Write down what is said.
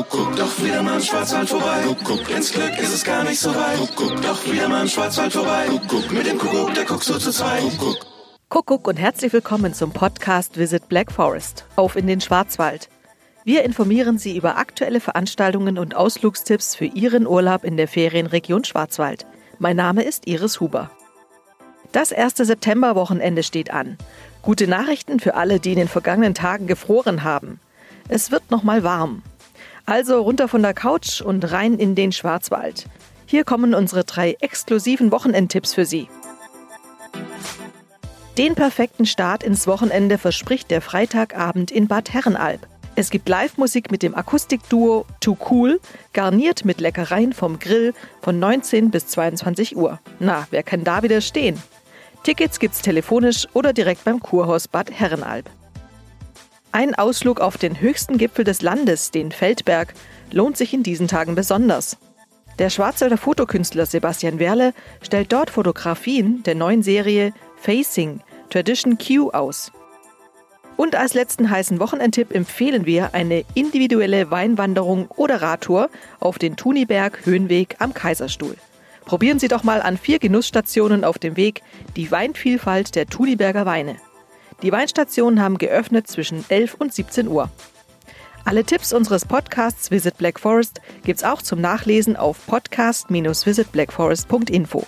Kuckuck, doch wieder mal im Schwarzwald vorbei. Kuckuck, ins Glück ist es gar nicht so weit. Kuckuck, doch wieder mal im Schwarzwald vorbei. Kuckuck, mit dem Kuckuck, der guckt so zu zweit. Kuckuck. Kuckuck und herzlich willkommen zum Podcast Visit Black Forest. Auf in den Schwarzwald. Wir informieren Sie über aktuelle Veranstaltungen und Ausflugstipps für Ihren Urlaub in der Ferienregion Schwarzwald. Mein Name ist Iris Huber. Das erste Septemberwochenende steht an. Gute Nachrichten für alle, die in den vergangenen Tagen gefroren haben. Es wird noch mal warm. Also runter von der Couch und rein in den Schwarzwald. Hier kommen unsere drei exklusiven Wochenendtipps für Sie. Den perfekten Start ins Wochenende verspricht der Freitagabend in Bad Herrenalb. Es gibt Live-Musik mit dem Akustikduo Too Cool, garniert mit Leckereien vom Grill von 19 bis 22 Uhr. Na, wer kann da wieder stehen? Tickets gibt's telefonisch oder direkt beim Kurhaus Bad Herrenalb. Ein Ausflug auf den höchsten Gipfel des Landes, den Feldberg, lohnt sich in diesen Tagen besonders. Der Schwarzwälder Fotokünstler Sebastian Werle stellt dort Fotografien der neuen Serie Facing Tradition Q aus. Und als letzten heißen Wochenendtipp empfehlen wir eine individuelle Weinwanderung oder Radtour auf den Thuniberg Höhenweg am Kaiserstuhl. Probieren Sie doch mal an vier Genussstationen auf dem Weg die Weinvielfalt der Thuniberger Weine. Die Weinstationen haben geöffnet zwischen 11 und 17 Uhr. Alle Tipps unseres Podcasts Visit Black Forest gibt's auch zum Nachlesen auf podcast-visitblackforest.info.